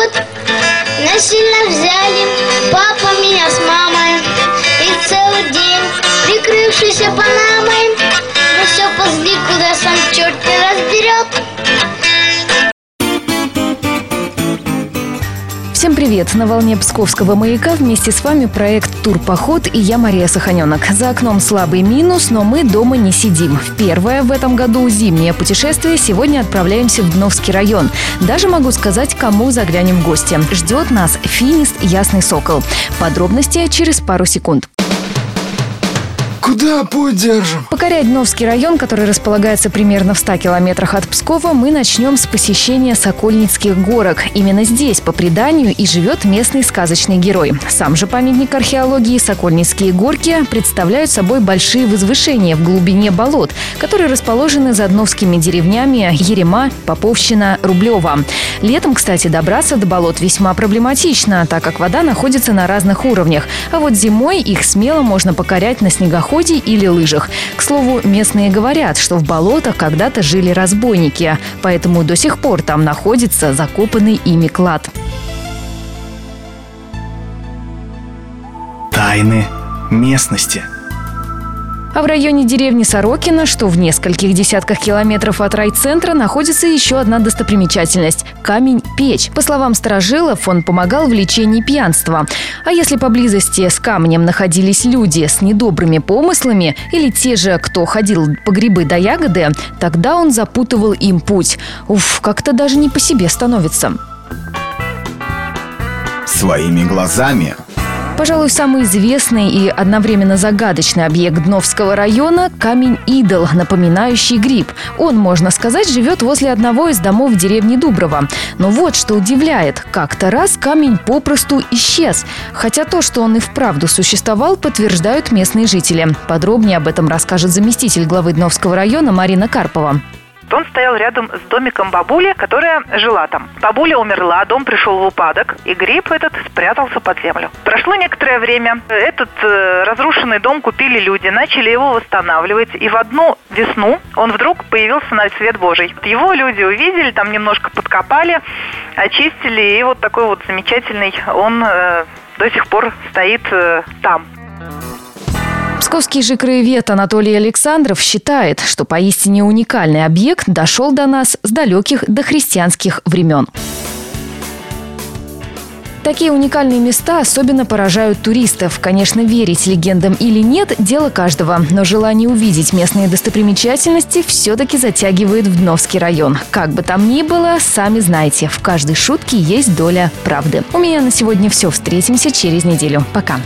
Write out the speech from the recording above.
зовут. Насильно взяли папа меня с мамой. И целый день, прикрывшийся панамой, ну мы все ползли, куда сам черт не разберет. Привет! На волне Псковского маяка вместе с вами проект «Турпоход» и я Мария Саханенок. За окном слабый минус, но мы дома не сидим. В первое в этом году зимнее путешествие сегодня отправляемся в Дновский район. Даже могу сказать, кому заглянем в гости. Ждет нас финист «Ясный сокол». Подробности через пару секунд. Куда путь держим? Покорять Новский район, который располагается примерно в 100 километрах от Пскова, мы начнем с посещения Сокольницких горок. Именно здесь, по преданию, и живет местный сказочный герой. Сам же памятник археологии Сокольницкие горки представляют собой большие возвышения в глубине болот, которые расположены за дновскими деревнями Ерема, Поповщина, Рублева. Летом, кстати, добраться до болот весьма проблематично, так как вода находится на разных уровнях. А вот зимой их смело можно покорять на снегоходе или лыжах. К слову, местные говорят, что в болотах когда-то жили разбойники, поэтому до сих пор там находится закопанный ими клад. Тайны местности – а в районе деревни Сорокина, что в нескольких десятках километров от райцентра, находится еще одна достопримечательность – камень-печь. По словам сторожилов, он помогал в лечении пьянства. А если поблизости с камнем находились люди с недобрыми помыслами или те же, кто ходил по грибы до ягоды, тогда он запутывал им путь. Уф, как-то даже не по себе становится. Своими глазами Пожалуй, самый известный и одновременно загадочный объект Дновского района – камень-идол, напоминающий гриб. Он, можно сказать, живет возле одного из домов деревни Дуброво. Но вот что удивляет – как-то раз камень попросту исчез. Хотя то, что он и вправду существовал, подтверждают местные жители. Подробнее об этом расскажет заместитель главы Дновского района Марина Карпова. Он стоял рядом с домиком бабули, которая жила там. Бабуля умерла, дом пришел в упадок, и гриб этот спрятался под землю. Прошло некоторое время. Этот э, разрушенный дом купили люди, начали его восстанавливать, и в одну весну он вдруг появился на свет Божий. Его люди увидели, там немножко подкопали, очистили, и вот такой вот замечательный он э, до сих пор стоит э, там. Московский же краевед Анатолий Александров считает, что поистине уникальный объект дошел до нас с далеких дохристианских времен. Такие уникальные места особенно поражают туристов. Конечно, верить легендам или нет – дело каждого. Но желание увидеть местные достопримечательности все-таки затягивает в Дновский район. Как бы там ни было, сами знаете, в каждой шутке есть доля правды. У меня на сегодня все. Встретимся через неделю. Пока.